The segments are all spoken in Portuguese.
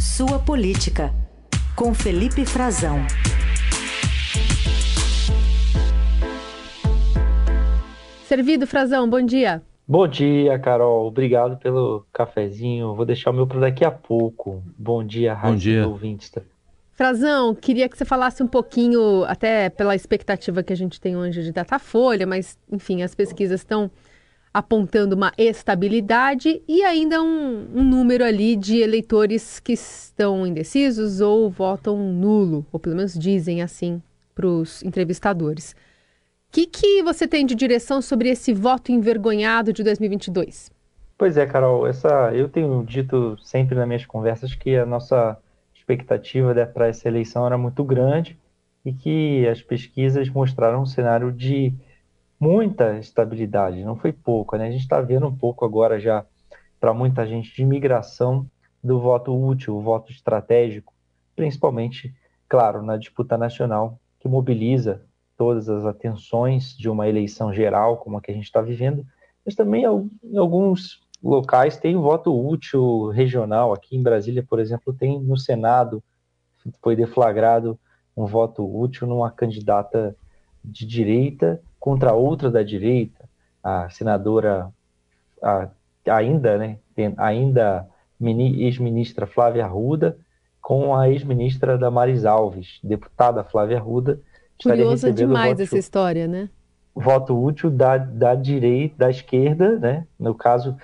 Sua Política, com Felipe Frazão. Servido, Frazão, bom dia. Bom dia, Carol. Obrigado pelo cafezinho. Vou deixar o meu para daqui a pouco. Bom dia, dia. ouvintes. Frazão, queria que você falasse um pouquinho, até pela expectativa que a gente tem hoje de Datafolha, mas, enfim, as pesquisas estão apontando uma estabilidade e ainda um, um, número ali de eleitores que estão indecisos ou votam nulo, ou pelo menos dizem assim para os entrevistadores. O que, que você tem de direção sobre esse voto envergonhado de 2022? Pois é, Carol, essa, eu tenho dito sempre nas minhas conversas que a nossa expectativa para essa eleição era muito grande e que as pesquisas mostraram um cenário de muita estabilidade, não foi pouco, né? A gente está vendo um pouco agora já para muita gente de migração do voto útil, o voto estratégico, principalmente, claro, na disputa nacional, que mobiliza todas as atenções de uma eleição geral, como a que a gente está vivendo, mas também em alguns locais tem voto útil regional. Aqui em Brasília, por exemplo, tem no Senado, foi deflagrado um voto útil numa candidata de direita contra outra da direita, a senadora a, ainda, né, tem, ainda ex-ministra Flávia Arruda com a ex-ministra Damares Alves, deputada Flávia Arruda. Curiosa demais essa história, né? Voto útil da, da direita, da esquerda, né? No caso,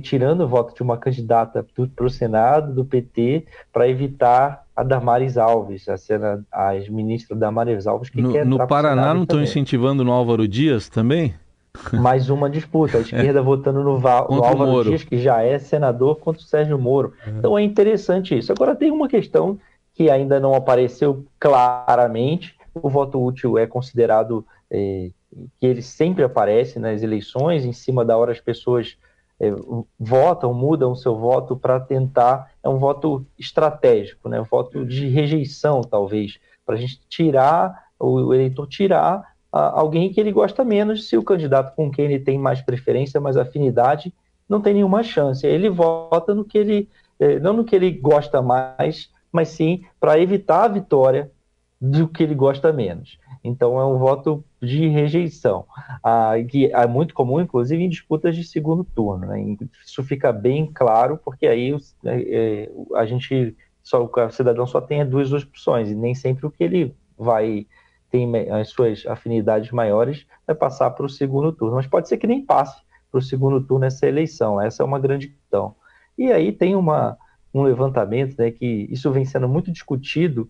tirando o voto de uma candidata para o Senado do PT para evitar a Damares Alves, a, cena, a ministra Damares Alves, que no, quer No Paraná não estão incentivando no Álvaro Dias também? Mais uma disputa, a esquerda é. votando no, no Álvaro Dias, que já é senador, contra o Sérgio Moro. É. Então é interessante isso. Agora tem uma questão que ainda não apareceu claramente. O voto útil é considerado é, que ele sempre aparece nas eleições, em cima da hora as pessoas é, votam, mudam o seu voto para tentar. É um voto estratégico, né? um voto de rejeição, talvez, para a gente tirar, o eleitor tirar a, alguém que ele gosta menos, se o candidato com quem ele tem mais preferência, mais afinidade, não tem nenhuma chance. Ele vota no que ele, é, não no que ele gosta mais, mas sim para evitar a vitória do que ele gosta menos. Então é um voto de rejeição, ah, que é muito comum, inclusive, em disputas de segundo turno. Né? Isso fica bem claro, porque aí é, é, a gente, só, o cidadão só tem duas opções, e nem sempre o que ele vai tem as suas afinidades maiores vai passar para o segundo turno. Mas pode ser que nem passe para o segundo turno essa eleição. Essa é uma grande questão. E aí tem uma, um levantamento né, que isso vem sendo muito discutido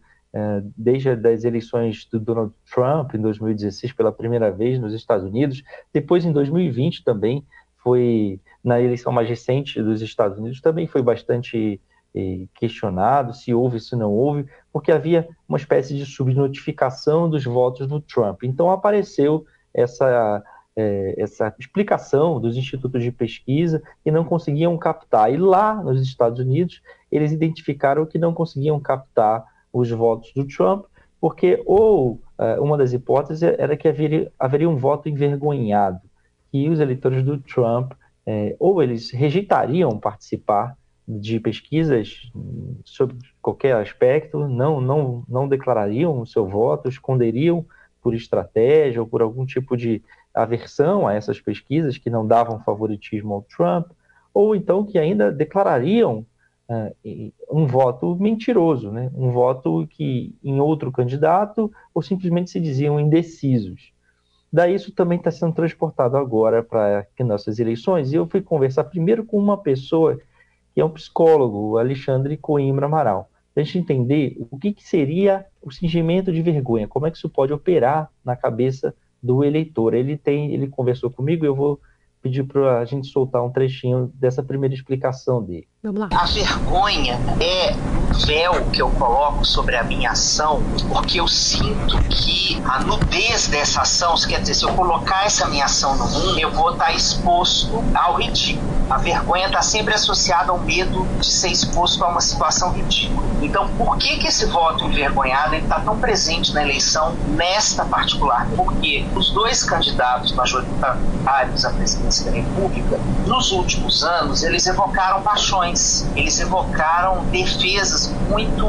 desde as eleições do Donald Trump em 2016 pela primeira vez nos Estados Unidos, depois em 2020 também foi na eleição mais recente dos Estados Unidos também foi bastante eh, questionado se houve se não houve, porque havia uma espécie de subnotificação dos votos do Trump. Então apareceu essa eh, essa explicação dos institutos de pesquisa que não conseguiam captar. E lá nos Estados Unidos, eles identificaram que não conseguiam captar os votos do Trump, porque ou uh, uma das hipóteses era que haveria, haveria um voto envergonhado, que os eleitores do Trump eh, ou eles rejeitariam participar de pesquisas sobre qualquer aspecto, não, não, não declarariam o seu voto, esconderiam por estratégia ou por algum tipo de aversão a essas pesquisas que não davam favoritismo ao Trump, ou então que ainda declarariam um voto mentiroso, né? um voto que em outro candidato ou simplesmente se diziam indecisos. Daí isso também está sendo transportado agora para nossas eleições e eu fui conversar primeiro com uma pessoa que é um psicólogo, Alexandre Coimbra Amaral, para a gente entender o que, que seria o singimento de vergonha, como é que isso pode operar na cabeça do eleitor. Ele tem, ele conversou comigo, eu vou pedir para a gente soltar um trechinho dessa primeira explicação dele. Vamos lá. A vergonha é véu que eu coloco sobre a minha ação, porque eu sinto que a nudez dessa ação, quer dizer, se eu colocar essa minha ação no mundo, eu vou estar exposto ao ridículo. A vergonha está sempre associada ao medo de ser exposto a uma situação ridícula. Então, por que que esse voto envergonhado está tão presente na eleição nesta particular? Porque os dois candidatos majoritários à presidência da República, nos últimos anos eles evocaram paixões, eles evocaram defesas muito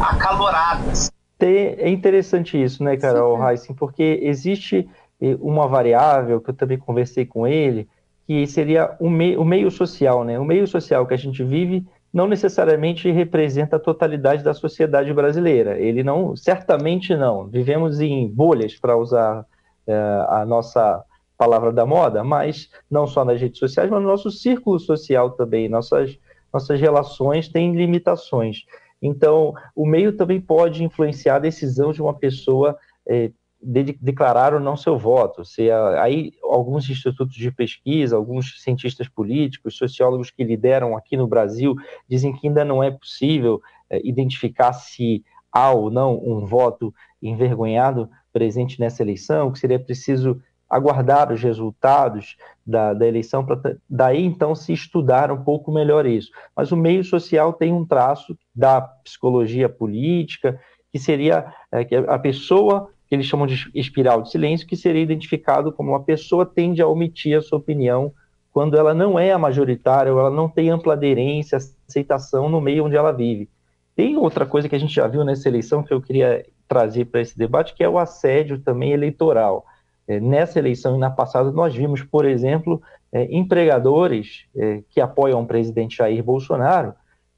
acaloradas. É interessante isso, né, Carol Heissen, porque existe eh, uma variável que eu também conversei com ele, que seria o, o meio social, né? O meio social que a gente vive não necessariamente representa a totalidade da sociedade brasileira. Ele não, certamente não. Vivemos em bolhas, para usar é, a nossa palavra da moda, mas não só nas redes sociais, mas no nosso círculo social também. Nossas, nossas relações têm limitações. Então, o meio também pode influenciar a decisão de uma pessoa é, de, declarar ou não seu voto. Se, aí, alguns institutos de pesquisa, alguns cientistas políticos, sociólogos que lideram aqui no Brasil, dizem que ainda não é possível é, identificar se há ou não um voto envergonhado presente nessa eleição, que seria preciso aguardar os resultados da, da eleição para daí então se estudar um pouco melhor isso. Mas o meio social tem um traço da psicologia política que seria é, que a pessoa que eles chamam de espiral de silêncio, que seria identificado como uma pessoa tende a omitir a sua opinião quando ela não é a majoritária, ou ela não tem ampla aderência, aceitação no meio onde ela vive. Tem outra coisa que a gente já viu nessa eleição que eu queria trazer para esse debate, que é o assédio também eleitoral. É, nessa eleição e na passada, nós vimos, por exemplo, é, empregadores é, que apoiam o presidente Jair Bolsonaro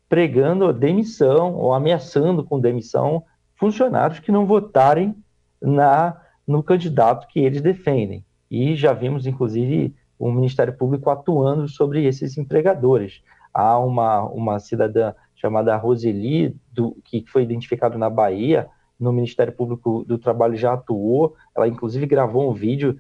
pregando demissão ou ameaçando com demissão funcionários que não votarem na no candidato que eles defendem. E já vimos, inclusive, o Ministério Público atuando sobre esses empregadores. Há uma, uma cidadã chamada Roseli, do, que foi identificada na Bahia, no Ministério Público do Trabalho já atuou, ela inclusive gravou um vídeo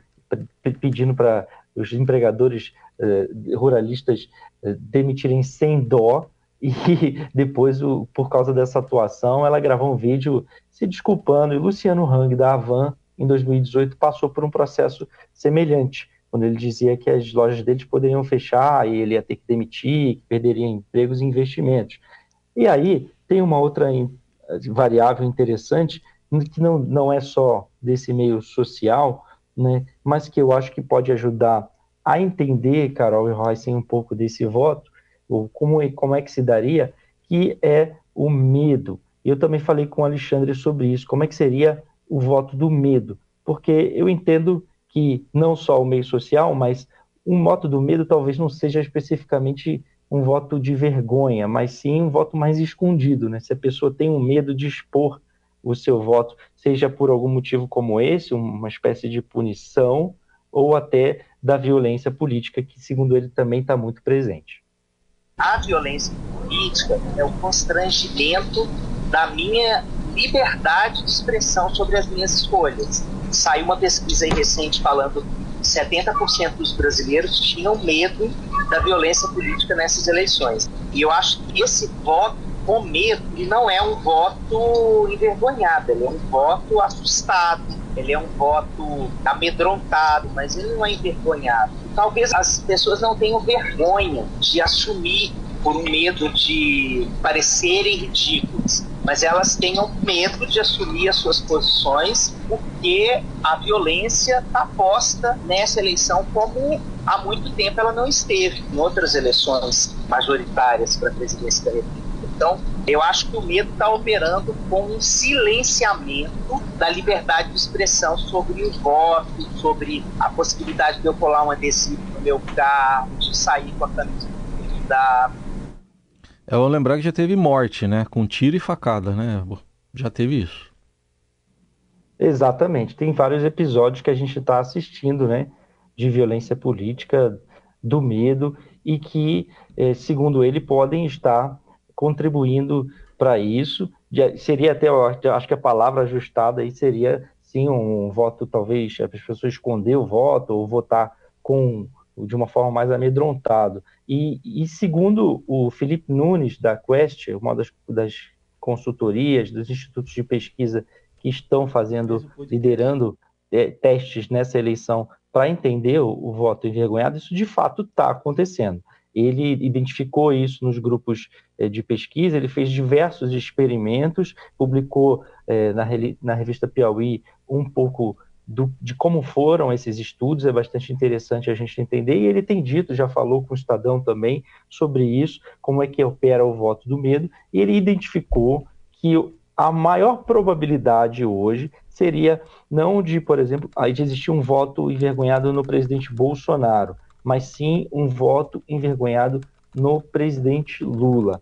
pedindo para os empregadores eh, ruralistas eh, demitirem sem dó, e depois, o, por causa dessa atuação, ela gravou um vídeo se desculpando. E Luciano Hang, da Avan, em 2018, passou por um processo semelhante, quando ele dizia que as lojas deles poderiam fechar e ele ia ter que demitir, perderia empregos e investimentos. E aí tem uma outra variável interessante, que não, não é só desse meio social, né, mas que eu acho que pode ajudar a entender, Carol e Royce, um pouco desse voto, ou como, é, como é que se daria, que é o medo. Eu também falei com o Alexandre sobre isso, como é que seria o voto do medo, porque eu entendo que não só o meio social, mas um voto do medo talvez não seja especificamente um voto de vergonha, mas sim um voto mais escondido, né? Se a pessoa tem um medo de expor o seu voto, seja por algum motivo como esse, uma espécie de punição, ou até da violência política, que, segundo ele, também está muito presente a violência política é o constrangimento da minha liberdade de expressão sobre as minhas escolhas. Saiu uma pesquisa recente falando 70% dos brasileiros tinham medo da violência política nessas eleições. E eu acho que esse voto com medo ele não é um voto envergonhado, ele é um voto assustado, ele é um voto amedrontado, mas ele não é envergonhado talvez as pessoas não tenham vergonha de assumir por um medo de parecerem ridículas, mas elas tenham medo de assumir as suas posições porque a violência está posta nessa eleição como há muito tempo ela não esteve em outras eleições majoritárias para a presidência da República. Então, eu acho que o medo está operando com um silenciamento da liberdade de expressão sobre o voto, sobre a possibilidade de eu colar um adesivo no meu carro, de sair com a camisa da. É vou lembrar que já teve morte, né? Com tiro e facada, né? Já teve isso. Exatamente. Tem vários episódios que a gente está assistindo, né? De violência política, do medo, e que, eh, segundo ele, podem estar contribuindo para isso. Seria até, acho que a palavra ajustada aí seria sim um voto, talvez as pessoas esconder o voto ou votar com de uma forma mais amedrontado. E, e segundo o Felipe Nunes, da Quest, uma das, das consultorias, dos institutos de pesquisa que estão fazendo, liderando é, testes nessa eleição para entender o, o, voto envergonhado, isso de fato está acontecendo ele identificou isso nos grupos eh, de pesquisa, ele fez diversos experimentos, publicou eh, na, na, revista Piauí um pouco do, de como foram esses estudos, é bastante interessante a gente entender, e ele tem dito, já falou com o Estadão também sobre isso, como é que opera o voto do medo, e ele identificou que a maior probabilidade hoje seria não de, por exemplo, de existir um voto envergonhado no presidente Bolsonaro, mas sim um voto envergonhado no presidente Lula.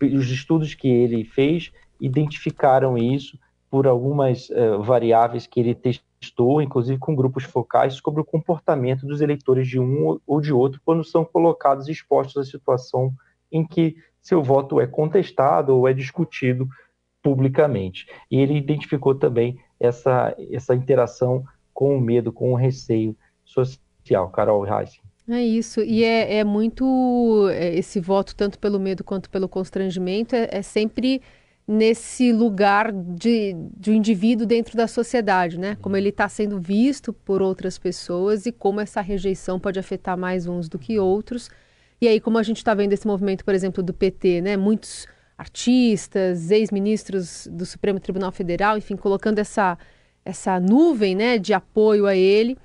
os estudos que ele fez identificaram isso por algumas uh, variáveis que ele testou, inclusive com grupos focais, sobre o comportamento dos eleitores de um ou de outro quando são colocados expostos à situação em que seu voto é contestado ou é discutido publicamente. E ele identificou também essa, essa interação com o medo, com o receio social. Carol Reis. É isso, e é, é muito é, esse voto, tanto pelo medo quanto pelo constrangimento, é, é sempre nesse lugar de, de um indivíduo dentro da sociedade, né? Como ele está sendo visto por outras pessoas e como essa rejeição pode afetar mais uns do que outros. E aí, como a gente está vendo esse movimento, por exemplo, do PT, né? Muitos artistas, ex-ministros do Supremo Tribunal Federal, enfim, colocando essa, essa nuvem, né, de apoio a ele.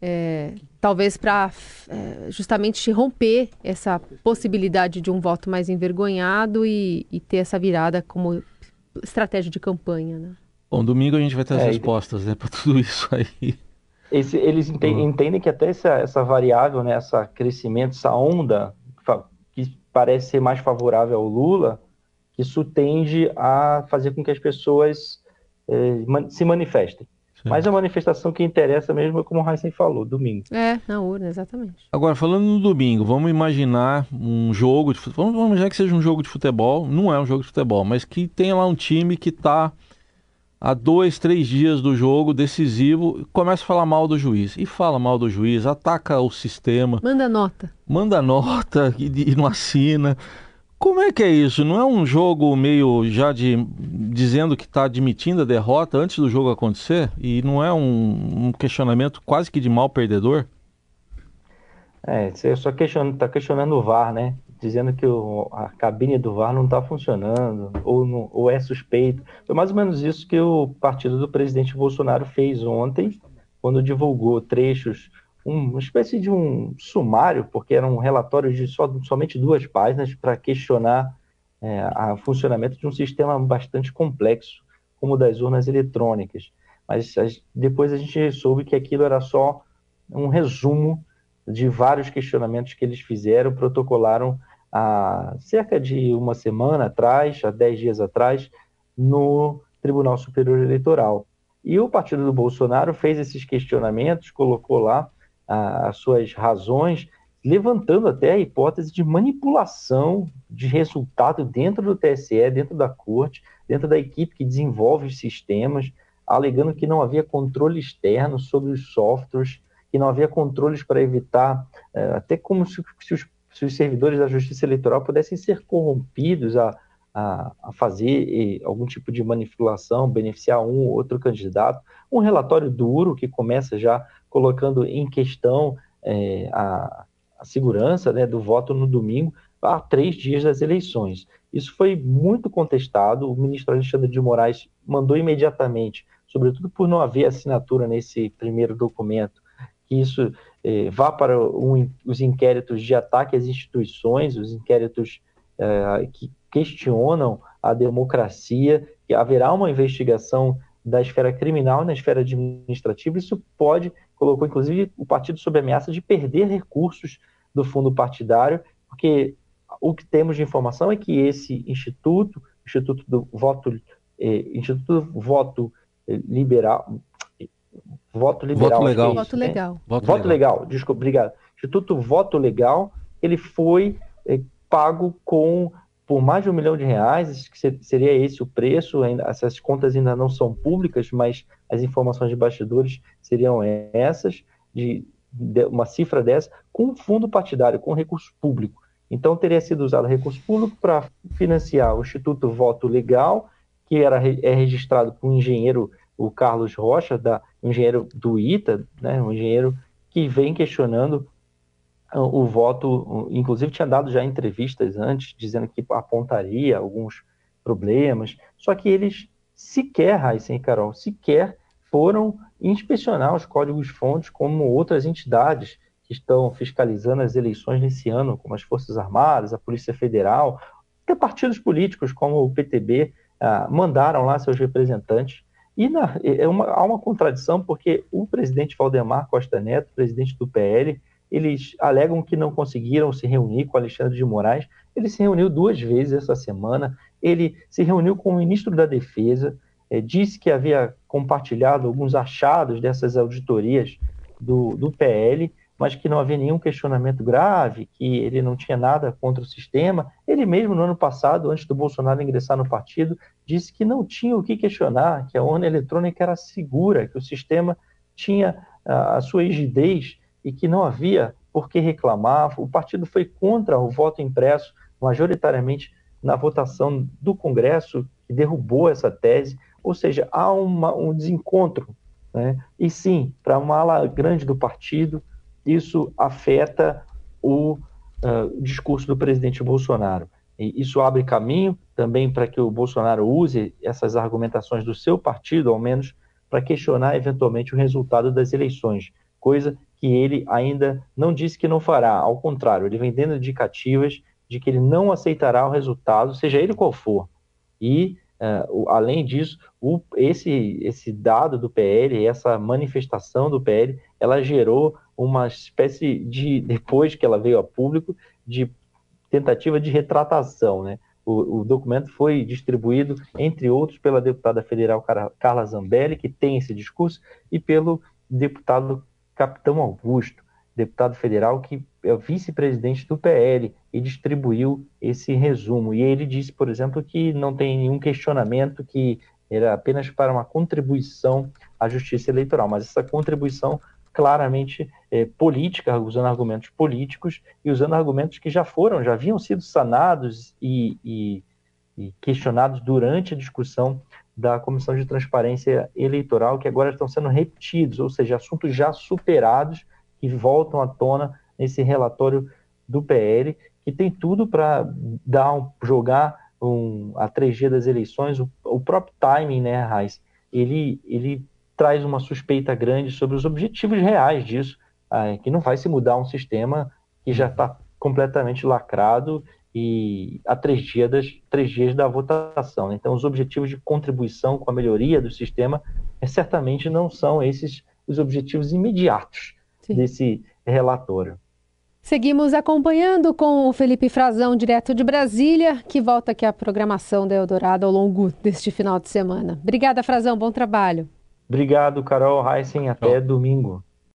É, talvez para é, justamente romper essa possibilidade de um voto mais envergonhado e, e, ter essa virada como estratégia de campanha. Né? Bom, domingo a gente vai ter as é, respostas né, para tudo isso aí. Esse, eles entendem, entendem, que até essa, essa variável, né, essa crescimento, essa onda que parece ser mais favorável ao Lula, isso tende a fazer com que as pessoas eh, se manifestem. Mas a manifestação que interessa mesmo é como o Heisen falou, domingo. É, na urna, exatamente. Agora, falando no domingo, vamos imaginar um jogo de futebol. Vamos imaginar que seja um jogo de futebol. Não é um jogo de futebol, mas que tenha lá um time que está há dois, três dias do jogo decisivo, começa a falar mal do juiz. E fala mal do juiz, ataca o sistema. Manda nota. Manda nota e, e não assina. Como é que é isso? Não é um jogo meio já de dizendo que está admitindo a derrota antes do jogo acontecer? E não é um, um questionamento quase que de mal perdedor? É, você só está tá questionando o VAR, né? Dizendo que o, a cabine do VAR não está funcionando, ou, não, ou é suspeito. Foi mais ou menos isso que o partido do presidente Bolsonaro fez ontem, quando divulgou trechos uma espécie de um sumário, porque era um relatório de só, somente duas páginas para questionar é, o funcionamento de um sistema bastante complexo, como o das urnas eletrônicas. Mas depois a gente soube que aquilo era só um resumo de vários questionamentos que eles fizeram, protocolaram há cerca de uma semana atrás, há dez dias atrás, no Tribunal Superior Eleitoral. E o partido do Bolsonaro fez esses questionamentos, colocou lá as suas razões, levantando até a hipótese de manipulação de resultado dentro do TSE, dentro da corte, dentro da equipe que desenvolve os sistemas, alegando que não havia controle externo sobre os softwares, que não havia controles para evitar, é, até como se, se, os, se, os, servidores da Justiça Eleitoral pudessem ser corrompidos a, a, a fazer algum tipo de manipulação, beneficiar um ou outro candidato. Um relatório duro que começa já colocando em questão é, a, a, segurança né, do voto no domingo há três dias das eleições. Isso foi muito contestado. O ministro Alexandre de Moraes mandou imediatamente, sobretudo por não haver assinatura nesse primeiro documento, que isso é, vá para um, os inquéritos de ataque às instituições, os inquéritos é, que questionam a democracia, que haverá uma investigação da esfera criminal na esfera administrativa. Isso pode colocou inclusive o partido sob ameaça de perder recursos do fundo partidário, porque o que temos de informação é que esse instituto, Instituto do Voto, eh, Instituto do Voto eh, Liberal, Voto Liberal, Voto Legal, é isso, Voto, né? legal. Voto, Voto legal. legal, desculpa, obrigado. Instituto Voto Legal, ele foi eh, pago com por mais de um milhão de reais, que seria esse o preço, essas contas ainda não são públicas, mas as informações de bastidores seriam essas, de, de uma cifra dessa, com fundo partidário, com recurso público. Então teria sido usado recurso público para financiar o Instituto Voto Legal, que era, é registrado por um engenheiro, o Carlos Rocha, da, um engenheiro do ITA, né, um engenheiro que vem questionando o voto, inclusive tinha dado já entrevistas antes, dizendo que apontaria alguns problemas, só que eles sequer, Raíssa e Carol, sequer foram inspecionar os códigos-fontes como outras entidades que estão fiscalizando as eleições nesse ano, como as Forças Armadas, a Polícia Federal, até partidos políticos como o PTB ah, mandaram lá seus representantes. E na, é uma, há uma contradição, porque o presidente Valdemar Costa Neto, presidente do PL, eles alegam que não conseguiram se reunir com Alexandre de Moraes. Ele se reuniu duas vezes essa semana. Ele se reuniu com o ministro da Defesa, é, disse que havia compartilhado alguns achados dessas auditorias do, do PL, mas que não havia nenhum questionamento grave, que ele não tinha nada contra o sistema. Ele mesmo, no ano passado, antes do Bolsonaro ingressar no partido, disse que não tinha o que questionar, que a urna eletrônica era segura, que o sistema tinha a, a sua rigidez e que não havia por que reclamar. O partido foi contra o voto impresso, majoritariamente na votação do Congresso, que derrubou essa tese. Ou seja, há uma, um desencontro. Né? E sim, para uma ala grande do partido, isso afeta o uh, discurso do presidente Bolsonaro. E isso abre caminho também para que o Bolsonaro use essas argumentações do seu partido, ao menos, para questionar eventualmente o resultado das eleições, coisa que ele ainda não disse que não fará. Ao contrário, ele vem dando indicativas de que ele não aceitará o resultado, seja ele qual for. E, uh, além disso, o, esse, esse dado do PL, essa manifestação do PL, ela gerou uma espécie de, depois que ela veio a público, de tentativa de retratação, né? O, o, documento foi distribuído, entre outros, pela deputada federal Carla Zambelli, que tem esse discurso, e pelo deputado Capitão Augusto, deputado federal que é vice-presidente do PL e distribuiu esse resumo. E ele disse, por exemplo, que não tem nenhum questionamento, que era apenas para uma contribuição à justiça eleitoral, mas essa contribuição claramente é, política, usando argumentos políticos e usando argumentos que já foram, já haviam sido sanados e, e, e questionados durante a discussão da Comissão de Transparência Eleitoral, que agora estão sendo repetidos, ou seja, assuntos já superados que voltam à tona nesse relatório do PL, que tem tudo para dar um, jogar um, a 3G das eleições, o, o próprio timing, né, Raiz, ele, ele traz uma suspeita grande sobre os objetivos reais disso, ah, que não vai se mudar um sistema que já está completamente lacrado e a três dias, das, três dias da votação. Então, os objetivos de contribuição com a melhoria do sistema é, certamente não são esses os objetivos imediatos Sim. desse relatório. Seguimos acompanhando com o Felipe Frazão, direto de Brasília, que volta aqui à programação da Eldorado ao longo deste final de semana. Obrigada, Frazão, bom trabalho. Obrigado, Carol Heissen, até domingo.